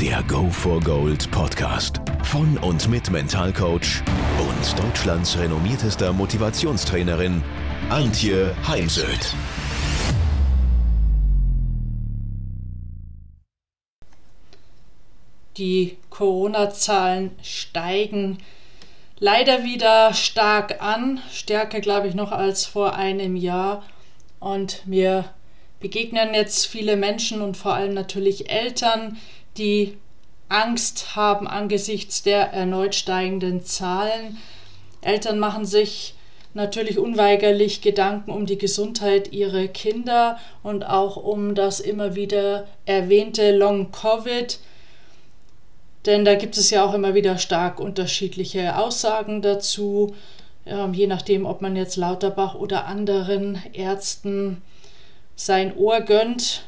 Der Go for Gold Podcast von und mit Mentalcoach und Deutschlands renommiertester Motivationstrainerin Antje Heimsöth. Die Corona-Zahlen steigen leider wieder stark an, stärker glaube ich noch als vor einem Jahr. Und mir begegnen jetzt viele Menschen und vor allem natürlich Eltern, die Angst haben angesichts der erneut steigenden Zahlen. Eltern machen sich natürlich unweigerlich Gedanken um die Gesundheit ihrer Kinder und auch um das immer wieder erwähnte Long Covid. Denn da gibt es ja auch immer wieder stark unterschiedliche Aussagen dazu, ähm, je nachdem, ob man jetzt Lauterbach oder anderen Ärzten sein Ohr gönnt.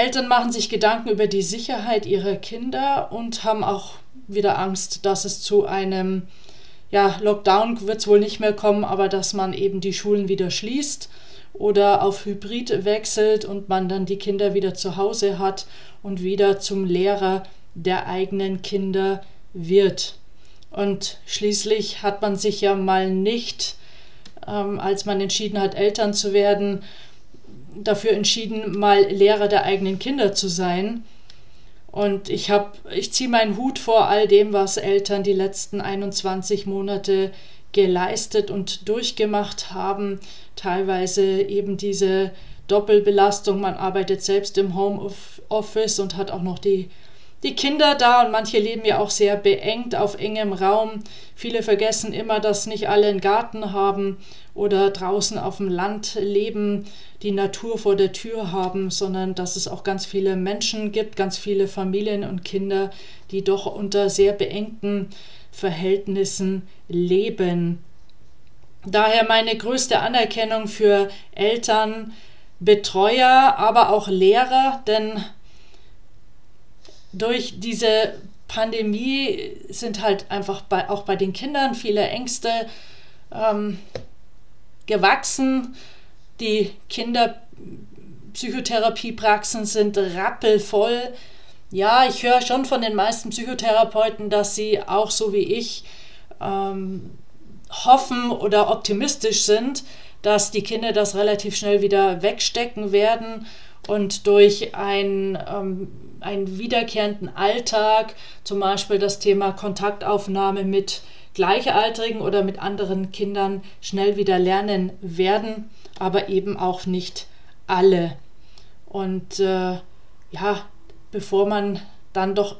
Eltern machen sich Gedanken über die Sicherheit ihrer Kinder und haben auch wieder Angst, dass es zu einem ja, Lockdown wird es wohl nicht mehr kommen, aber dass man eben die Schulen wieder schließt oder auf Hybrid wechselt und man dann die Kinder wieder zu Hause hat und wieder zum Lehrer der eigenen Kinder wird. Und schließlich hat man sich ja mal nicht, ähm, als man entschieden hat, Eltern zu werden, dafür entschieden, mal Lehrer der eigenen Kinder zu sein. Und ich habe, ich ziehe meinen Hut vor all dem, was Eltern die letzten 21 Monate geleistet und durchgemacht haben. Teilweise eben diese Doppelbelastung. Man arbeitet selbst im Homeoffice und hat auch noch die die Kinder da und manche leben ja auch sehr beengt auf engem Raum. Viele vergessen immer, dass nicht alle einen Garten haben oder draußen auf dem Land leben, die Natur vor der Tür haben, sondern dass es auch ganz viele Menschen gibt, ganz viele Familien und Kinder, die doch unter sehr beengten Verhältnissen leben. Daher meine größte Anerkennung für Eltern, Betreuer, aber auch Lehrer, denn durch diese Pandemie sind halt einfach bei, auch bei den Kindern viele Ängste ähm, gewachsen. Die Kinderpsychotherapiepraxen sind rappelvoll. Ja, ich höre schon von den meisten Psychotherapeuten, dass sie auch so wie ich ähm, hoffen oder optimistisch sind, dass die Kinder das relativ schnell wieder wegstecken werden und durch ein, ähm, einen wiederkehrenden Alltag, zum Beispiel das Thema Kontaktaufnahme mit Gleichaltrigen oder mit anderen Kindern schnell wieder lernen werden, aber eben auch nicht alle. Und äh, ja, bevor man dann doch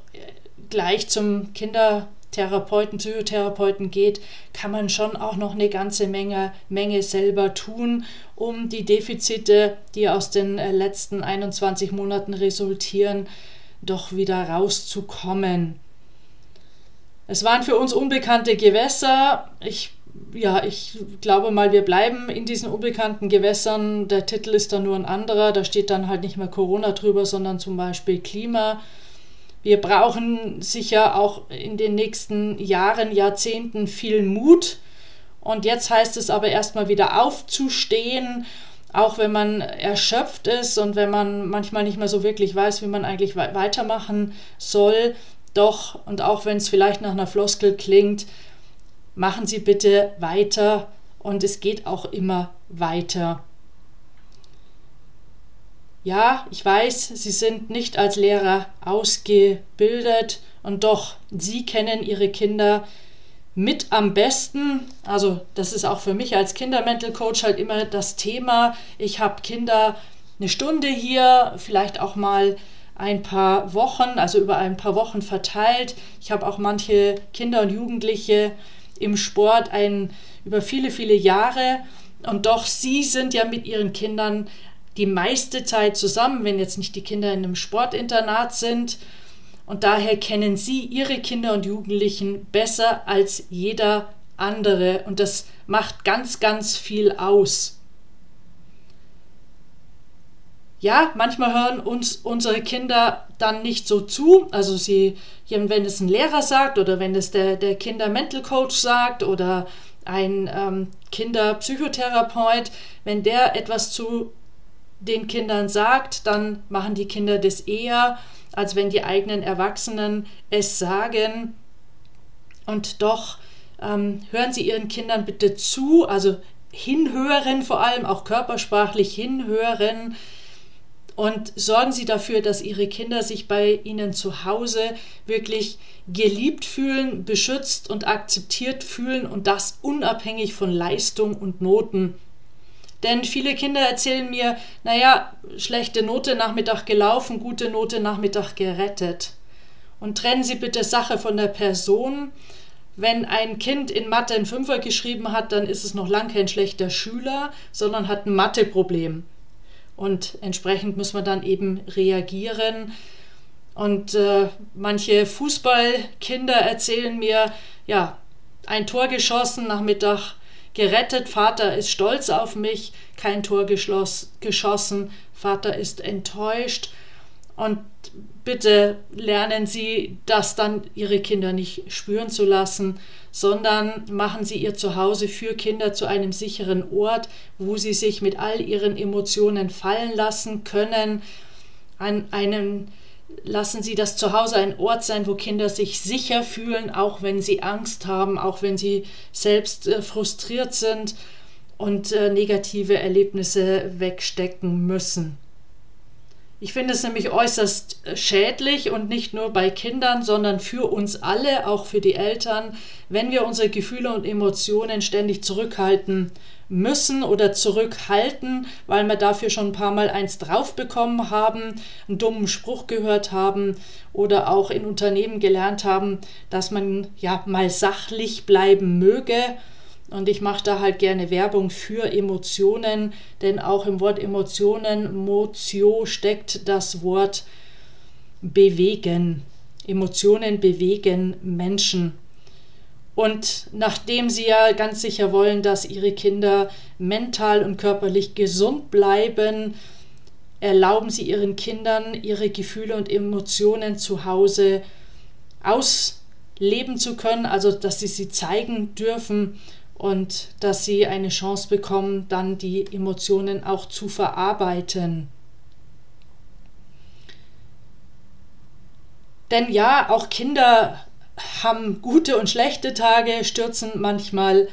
gleich zum Kinder Therapeuten, Psychotherapeuten geht, kann man schon auch noch eine ganze Menge, Menge selber tun, um die Defizite, die aus den äh, letzten 21 Monaten resultieren, doch wieder rauszukommen. Es waren für uns unbekannte Gewässer. Ich, ja, ich glaube mal, wir bleiben in diesen unbekannten Gewässern. Der Titel ist dann nur ein anderer. Da steht dann halt nicht mehr Corona drüber, sondern zum Beispiel Klima. Wir brauchen sicher auch in den nächsten Jahren, Jahrzehnten viel Mut. Und jetzt heißt es aber erstmal wieder aufzustehen, auch wenn man erschöpft ist und wenn man manchmal nicht mehr so wirklich weiß, wie man eigentlich weitermachen soll. Doch, und auch wenn es vielleicht nach einer Floskel klingt, machen Sie bitte weiter und es geht auch immer weiter. Ja, ich weiß, Sie sind nicht als Lehrer ausgebildet und doch, Sie kennen Ihre Kinder mit am besten. Also das ist auch für mich als Kindermental Coach halt immer das Thema. Ich habe Kinder eine Stunde hier, vielleicht auch mal ein paar Wochen, also über ein paar Wochen verteilt. Ich habe auch manche Kinder und Jugendliche im Sport ein, über viele, viele Jahre. Und doch, sie sind ja mit ihren Kindern die meiste Zeit zusammen, wenn jetzt nicht die Kinder in einem Sportinternat sind. Und daher kennen sie ihre Kinder und Jugendlichen besser als jeder andere und das macht ganz, ganz viel aus. Ja, manchmal hören uns unsere Kinder dann nicht so zu. Also sie, wenn es ein Lehrer sagt oder wenn es der, der Kinder-Mental Coach sagt oder ein ähm, Kinderpsychotherapeut, wenn der etwas zu den Kindern sagt, dann machen die Kinder das eher, als wenn die eigenen Erwachsenen es sagen. Und doch ähm, hören Sie Ihren Kindern bitte zu, also hinhören vor allem, auch körpersprachlich hinhören. Und sorgen Sie dafür, dass Ihre Kinder sich bei Ihnen zu Hause wirklich geliebt fühlen, beschützt und akzeptiert fühlen und das unabhängig von Leistung und Noten. Denn viele Kinder erzählen mir, naja, schlechte Note Nachmittag gelaufen, gute Note Nachmittag gerettet. Und trennen Sie bitte Sache von der Person. Wenn ein Kind in Mathe einen Fünfer geschrieben hat, dann ist es noch lang kein schlechter Schüler, sondern hat ein Matheproblem. Und entsprechend muss man dann eben reagieren. Und äh, manche Fußballkinder erzählen mir, ja, ein Tor geschossen, Nachmittag gerettet, Vater ist stolz auf mich, kein Tor geschossen, Vater ist enttäuscht. Und bitte lernen Sie das dann Ihre Kinder nicht spüren zu lassen, sondern machen Sie Ihr Zuhause für Kinder zu einem sicheren Ort, wo sie sich mit all ihren Emotionen fallen lassen können, an einem lassen Sie das Zuhause ein Ort sein, wo Kinder sich sicher fühlen, auch wenn sie Angst haben, auch wenn sie selbst äh, frustriert sind und äh, negative Erlebnisse wegstecken müssen. Ich finde es nämlich äußerst äh, schädlich und nicht nur bei Kindern, sondern für uns alle, auch für die Eltern, wenn wir unsere Gefühle und Emotionen ständig zurückhalten müssen oder zurückhalten, weil wir dafür schon ein paar Mal eins drauf bekommen haben, einen dummen Spruch gehört haben oder auch in Unternehmen gelernt haben, dass man ja mal sachlich bleiben möge und ich mache da halt gerne Werbung für Emotionen, denn auch im Wort Emotionen, Motio, steckt das Wort bewegen. Emotionen bewegen Menschen. Und nachdem sie ja ganz sicher wollen, dass ihre Kinder mental und körperlich gesund bleiben, erlauben sie ihren Kindern, ihre Gefühle und Emotionen zu Hause ausleben zu können, also dass sie sie zeigen dürfen und dass sie eine Chance bekommen, dann die Emotionen auch zu verarbeiten. Denn ja, auch Kinder haben gute und schlechte Tage, stürzen manchmal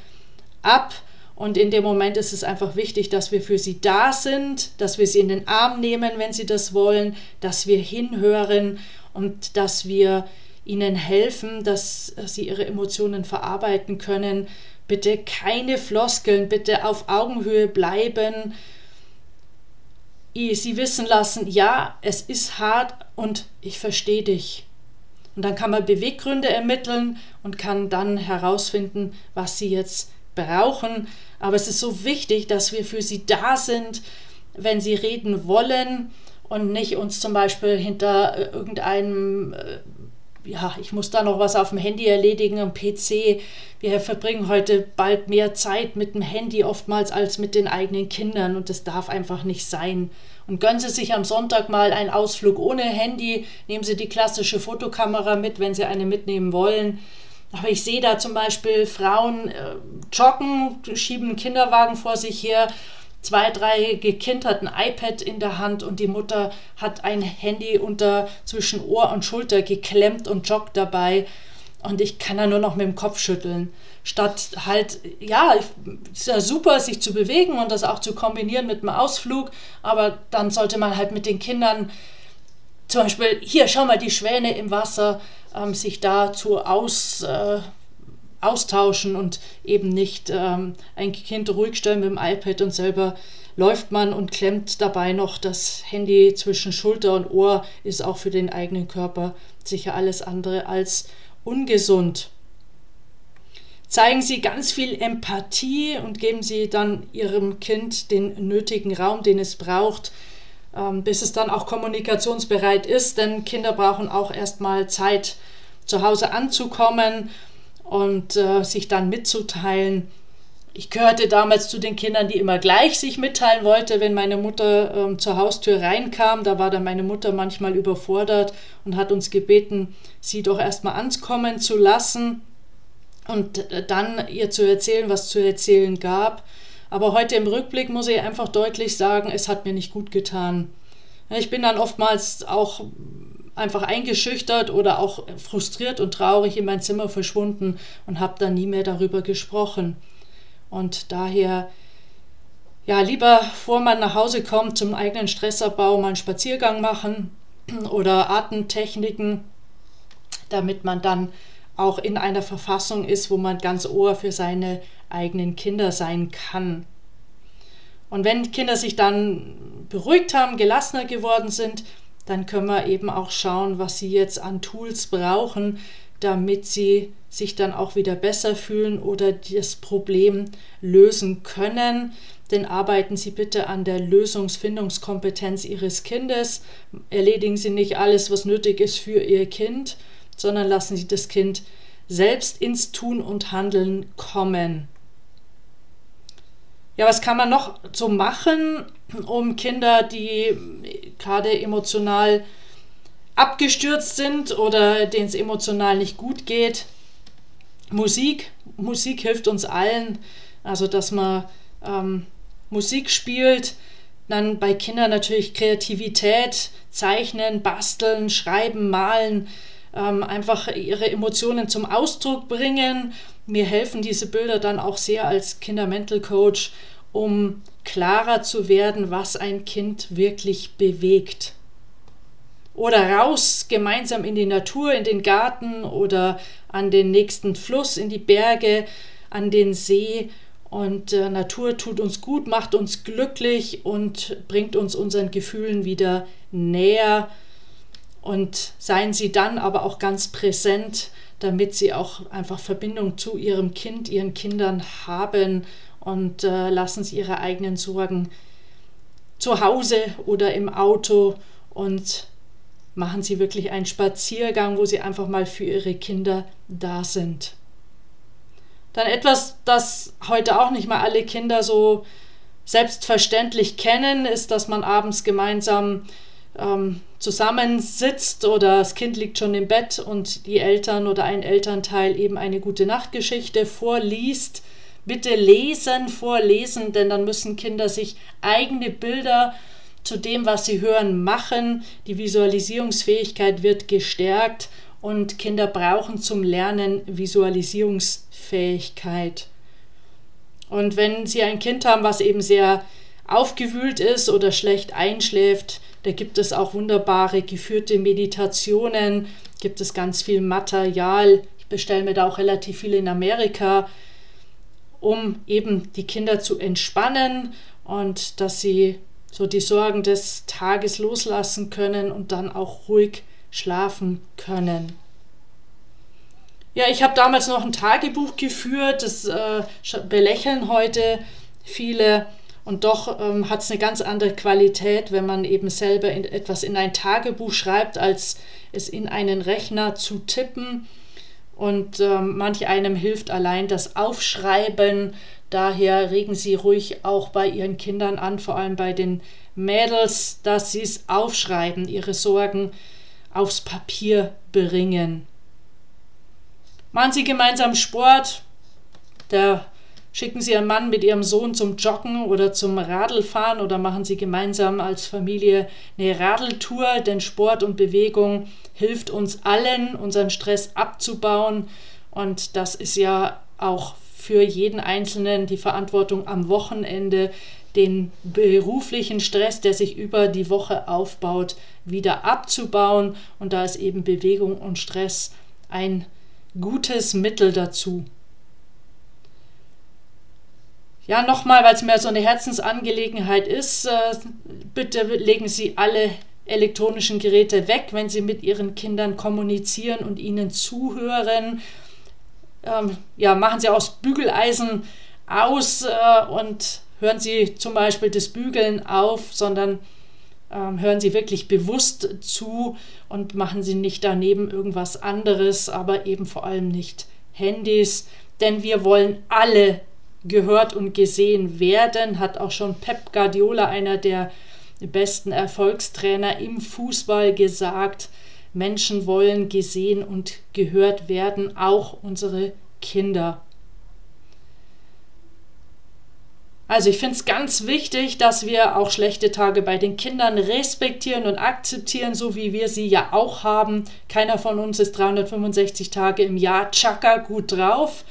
ab. Und in dem Moment ist es einfach wichtig, dass wir für sie da sind, dass wir sie in den Arm nehmen, wenn sie das wollen, dass wir hinhören und dass wir ihnen helfen, dass sie ihre Emotionen verarbeiten können Bitte keine Floskeln, bitte auf Augenhöhe bleiben. Sie wissen lassen, ja, es ist hart und ich verstehe dich. Und dann kann man Beweggründe ermitteln und kann dann herausfinden, was sie jetzt brauchen. Aber es ist so wichtig, dass wir für sie da sind, wenn sie reden wollen und nicht uns zum Beispiel hinter äh, irgendeinem äh, ja, ich muss da noch was auf dem Handy erledigen, am PC. Wir verbringen heute bald mehr Zeit mit dem Handy oftmals als mit den eigenen Kindern und das darf einfach nicht sein. Und gönnen Sie sich am Sonntag mal einen Ausflug ohne Handy, nehmen Sie die klassische Fotokamera mit, wenn Sie eine mitnehmen wollen. Aber ich sehe da zum Beispiel Frauen äh, joggen, schieben einen Kinderwagen vor sich her zwei, dreijährige Kind hat ein iPad in der Hand und die Mutter hat ein Handy unter zwischen Ohr und Schulter geklemmt und joggt dabei. Und ich kann da nur noch mit dem Kopf schütteln. Statt halt, ja, ist ja super, sich zu bewegen und das auch zu kombinieren mit einem Ausflug, aber dann sollte man halt mit den Kindern zum Beispiel, hier, schau mal, die Schwäne im Wasser, ähm, sich dazu aus, äh, austauschen und eben nicht ähm, ein Kind ruhig stellen mit dem iPad und selber läuft man und klemmt dabei noch das Handy zwischen Schulter und Ohr, ist auch für den eigenen Körper sicher alles andere als ungesund. Zeigen Sie ganz viel Empathie und geben Sie dann Ihrem Kind den nötigen Raum, den es braucht, ähm, bis es dann auch kommunikationsbereit ist, denn Kinder brauchen auch erstmal Zeit, zu Hause anzukommen und äh, sich dann mitzuteilen. Ich gehörte damals zu den Kindern, die immer gleich sich mitteilen wollte, wenn meine Mutter ähm, zur Haustür reinkam. Da war dann meine Mutter manchmal überfordert und hat uns gebeten, sie doch erstmal ankommen zu lassen und äh, dann ihr zu erzählen, was zu erzählen gab. Aber heute im Rückblick muss ich einfach deutlich sagen, es hat mir nicht gut getan. Ich bin dann oftmals auch einfach eingeschüchtert oder auch frustriert und traurig in mein Zimmer verschwunden und habe dann nie mehr darüber gesprochen. Und daher, ja, lieber vor man nach Hause kommt, zum eigenen Stressabbau mal einen Spaziergang machen oder Atemtechniken, damit man dann auch in einer Verfassung ist, wo man ganz Ohr für seine eigenen Kinder sein kann. Und wenn Kinder sich dann beruhigt haben, gelassener geworden sind, dann können wir eben auch schauen, was sie jetzt an Tools brauchen, damit sie sich dann auch wieder besser fühlen oder das Problem lösen können. Denn arbeiten Sie bitte an der Lösungsfindungskompetenz Ihres Kindes. Erledigen Sie nicht alles, was nötig ist für Ihr Kind, sondern lassen Sie das Kind selbst ins Tun und Handeln kommen. Ja, was kann man noch so machen, um Kinder, die gerade emotional abgestürzt sind oder denen es emotional nicht gut geht? Musik. Musik hilft uns allen. Also, dass man ähm, Musik spielt. Dann bei Kindern natürlich Kreativität, Zeichnen, Basteln, Schreiben, Malen ähm, einfach ihre Emotionen zum Ausdruck bringen. Mir helfen diese Bilder dann auch sehr als Kindermental Coach, um klarer zu werden, was ein Kind wirklich bewegt. Oder raus gemeinsam in die Natur, in den Garten oder an den nächsten Fluss, in die Berge, an den See. Und äh, Natur tut uns gut, macht uns glücklich und bringt uns unseren Gefühlen wieder näher und seien Sie dann aber auch ganz präsent, damit Sie auch einfach Verbindung zu Ihrem Kind, Ihren Kindern haben und äh, lassen Sie Ihre eigenen Sorgen zu Hause oder im Auto und machen Sie wirklich einen Spaziergang, wo Sie einfach mal für Ihre Kinder da sind. Dann etwas, das heute auch nicht mal alle Kinder so selbstverständlich kennen, ist, dass man abends gemeinsam ähm, zusammensitzt oder das Kind liegt schon im Bett und die Eltern oder ein Elternteil eben eine gute Nachtgeschichte vorliest. Bitte lesen, vorlesen, denn dann müssen Kinder sich eigene Bilder zu dem, was sie hören, machen. Die Visualisierungsfähigkeit wird gestärkt und Kinder brauchen zum Lernen Visualisierungsfähigkeit. Und wenn Sie ein Kind haben, was eben sehr aufgewühlt ist oder schlecht einschläft, da gibt es auch wunderbare geführte Meditationen, gibt es ganz viel Material. Ich bestelle mir da auch relativ viel in Amerika, um eben die Kinder zu entspannen und dass sie so die Sorgen des Tages loslassen können und dann auch ruhig schlafen können. Ja, ich habe damals noch ein Tagebuch geführt, das äh, belächeln heute viele. Und doch ähm, hat es eine ganz andere Qualität, wenn man eben selber in, etwas in ein Tagebuch schreibt, als es in einen Rechner zu tippen. Und ähm, manch einem hilft allein das Aufschreiben. Daher regen Sie ruhig auch bei Ihren Kindern an, vor allem bei den Mädels, dass sie es aufschreiben, ihre Sorgen aufs Papier bringen. Machen Sie gemeinsam Sport. Der Schicken Sie Ihren Mann mit Ihrem Sohn zum Joggen oder zum Radlfahren oder machen Sie gemeinsam als Familie eine Radeltour, denn Sport und Bewegung hilft uns allen, unseren Stress abzubauen. Und das ist ja auch für jeden Einzelnen die Verantwortung am Wochenende, den beruflichen Stress, der sich über die Woche aufbaut, wieder abzubauen. Und da ist eben Bewegung und Stress ein gutes Mittel dazu. Ja, nochmal, weil es mir so eine Herzensangelegenheit ist, äh, bitte legen Sie alle elektronischen Geräte weg, wenn Sie mit Ihren Kindern kommunizieren und ihnen zuhören. Ähm, ja, machen Sie aus Bügeleisen aus äh, und hören Sie zum Beispiel das Bügeln auf, sondern ähm, hören Sie wirklich bewusst zu und machen Sie nicht daneben irgendwas anderes, aber eben vor allem nicht Handys, denn wir wollen alle gehört und gesehen werden, hat auch schon Pep Guardiola, einer der besten Erfolgstrainer im Fußball, gesagt. Menschen wollen gesehen und gehört werden, auch unsere Kinder. Also ich finde es ganz wichtig, dass wir auch schlechte Tage bei den Kindern respektieren und akzeptieren, so wie wir sie ja auch haben. Keiner von uns ist 365 Tage im Jahr tschakka gut drauf.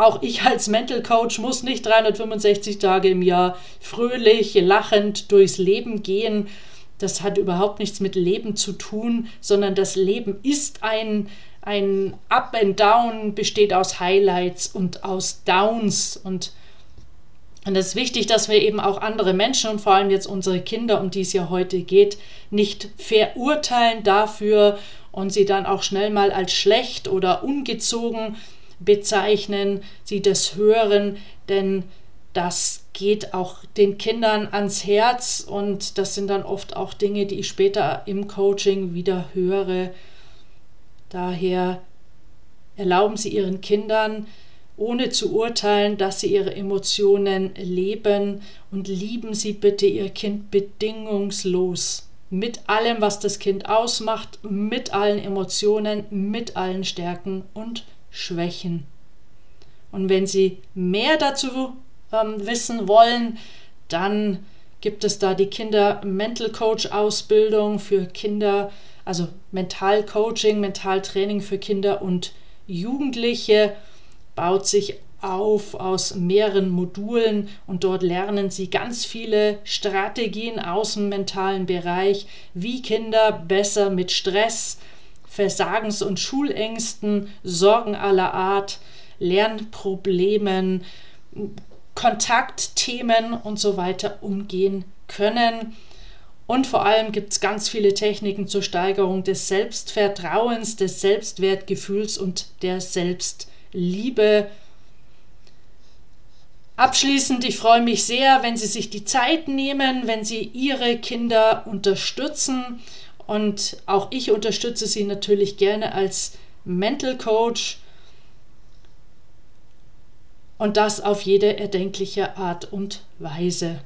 Auch ich als Mental Coach muss nicht 365 Tage im Jahr fröhlich, lachend durchs Leben gehen. Das hat überhaupt nichts mit Leben zu tun, sondern das Leben ist ein, ein Up and Down, besteht aus Highlights und aus Downs. Und, und es ist wichtig, dass wir eben auch andere Menschen und vor allem jetzt unsere Kinder, um die es ja heute geht, nicht verurteilen dafür und sie dann auch schnell mal als schlecht oder ungezogen bezeichnen, sie das hören, denn das geht auch den Kindern ans Herz und das sind dann oft auch Dinge, die ich später im Coaching wieder höre. Daher erlauben Sie Ihren Kindern, ohne zu urteilen, dass sie ihre Emotionen leben und lieben Sie bitte Ihr Kind bedingungslos. Mit allem, was das Kind ausmacht, mit allen Emotionen, mit allen Stärken und Schwächen. Und wenn Sie mehr dazu ähm, wissen wollen, dann gibt es da die Kinder Mental Coach Ausbildung für Kinder, also Mental Coaching, Mentaltraining für Kinder und Jugendliche, baut sich auf aus mehreren Modulen und dort lernen sie ganz viele Strategien aus dem mentalen Bereich, wie Kinder besser mit Stress, Versagens- und Schulängsten, Sorgen aller Art, Lernproblemen, Kontaktthemen und so weiter umgehen können. Und vor allem gibt es ganz viele Techniken zur Steigerung des Selbstvertrauens, des Selbstwertgefühls und der Selbstliebe. Abschließend, ich freue mich sehr, wenn Sie sich die Zeit nehmen, wenn Sie Ihre Kinder unterstützen und auch ich unterstütze sie natürlich gerne als Mental Coach und das auf jede erdenkliche Art und Weise.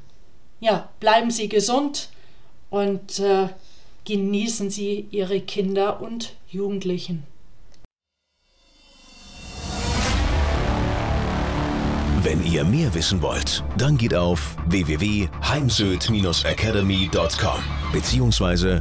Ja, bleiben Sie gesund und äh, genießen Sie Ihre Kinder und Jugendlichen. Wenn ihr mehr wissen wollt, dann geht auf www.heimsöd-academy.com bzw.